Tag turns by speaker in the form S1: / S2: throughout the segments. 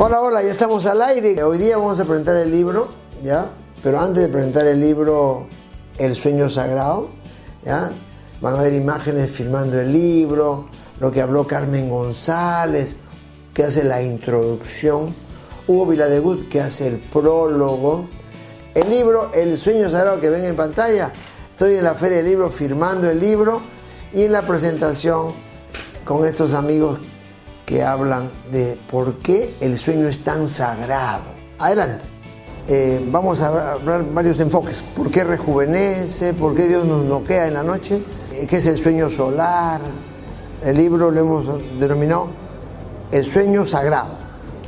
S1: Hola, hola, ya estamos al aire. Hoy día vamos a presentar el libro, ¿ya? Pero antes de presentar el libro El sueño sagrado, ¿ya? Van a ver imágenes firmando el libro, lo que habló Carmen González, que hace la introducción, Hugo Viladegut, que hace el prólogo, el libro El sueño sagrado que ven en pantalla. Estoy en la Feria del Libro firmando el libro y en la presentación con estos amigos que hablan de por qué el sueño es tan sagrado. Adelante. Eh, vamos a hablar varios enfoques. ¿Por qué rejuvenece? ¿Por qué Dios nos noquea en la noche? Eh, ¿Qué es el sueño solar? El libro lo hemos denominado El sueño sagrado.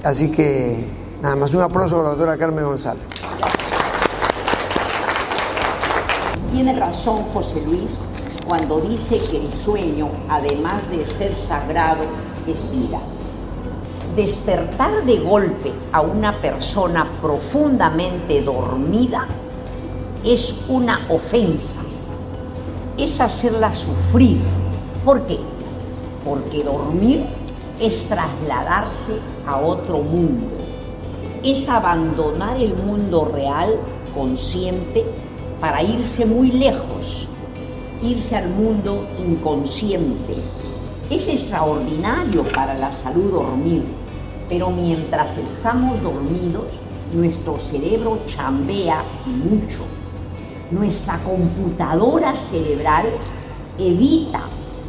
S1: Así que nada más un aplauso a la doctora Carmen González.
S2: Tiene razón José Luis cuando dice que el sueño, además de ser sagrado, Despertar de golpe a una persona profundamente dormida es una ofensa, es hacerla sufrir. ¿Por qué? Porque dormir es trasladarse a otro mundo, es abandonar el mundo real consciente para irse muy lejos, irse al mundo inconsciente. Es extraordinario para la salud dormir, pero mientras estamos dormidos, nuestro cerebro chambea mucho. Nuestra computadora cerebral evita,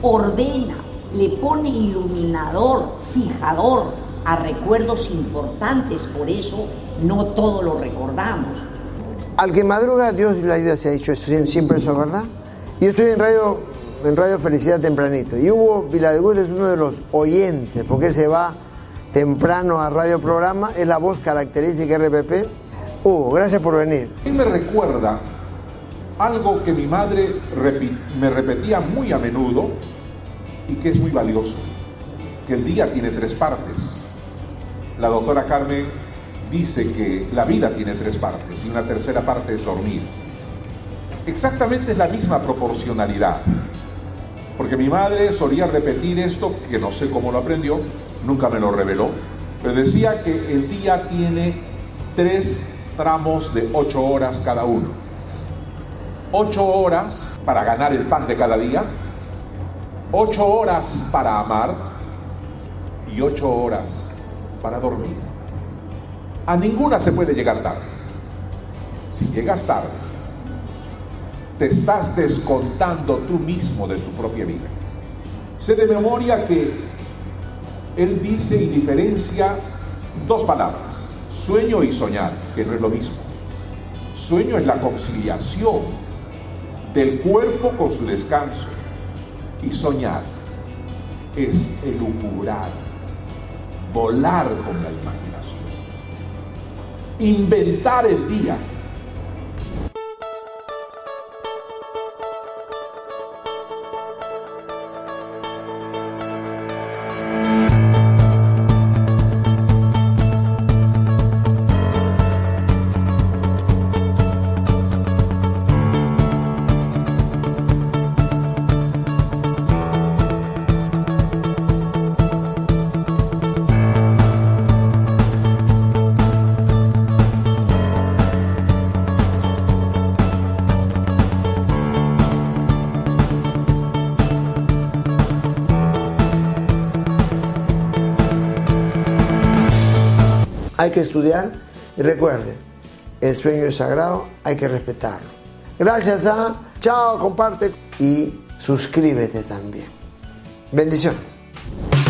S2: ordena, le pone iluminador, fijador a recuerdos importantes, por eso no todo lo recordamos.
S1: Al que madruga, Dios la vida se ha dicho eso, siempre eso, ¿verdad? Yo estoy en Radio, en Radio Felicidad tempranito y Hugo Viladeguz es uno de los oyentes, porque él se va temprano a Radio Programa, es la voz característica RPP. Hugo, gracias por venir.
S3: A mí me recuerda algo que mi madre me repetía muy a menudo y que es muy valioso, que el día tiene tres partes. La doctora Carmen dice que la vida tiene tres partes y una tercera parte es dormir. Exactamente es la misma proporcionalidad. Porque mi madre solía repetir esto, que no sé cómo lo aprendió, nunca me lo reveló, pero decía que el día tiene tres tramos de ocho horas cada uno. Ocho horas para ganar el pan de cada día, ocho horas para amar y ocho horas para dormir. A ninguna se puede llegar tarde. Si llegas tarde, te estás descontando tú mismo de tu propia vida. Sé de memoria que él dice y diferencia dos palabras, sueño y soñar, que no es lo mismo. Sueño es la conciliación del cuerpo con su descanso y soñar es elucubrar, volar con la imagen inventar el día.
S1: Hay que estudiar y recuerde, el sueño es sagrado, hay que respetarlo. Gracias a, chao, comparte y suscríbete también. Bendiciones.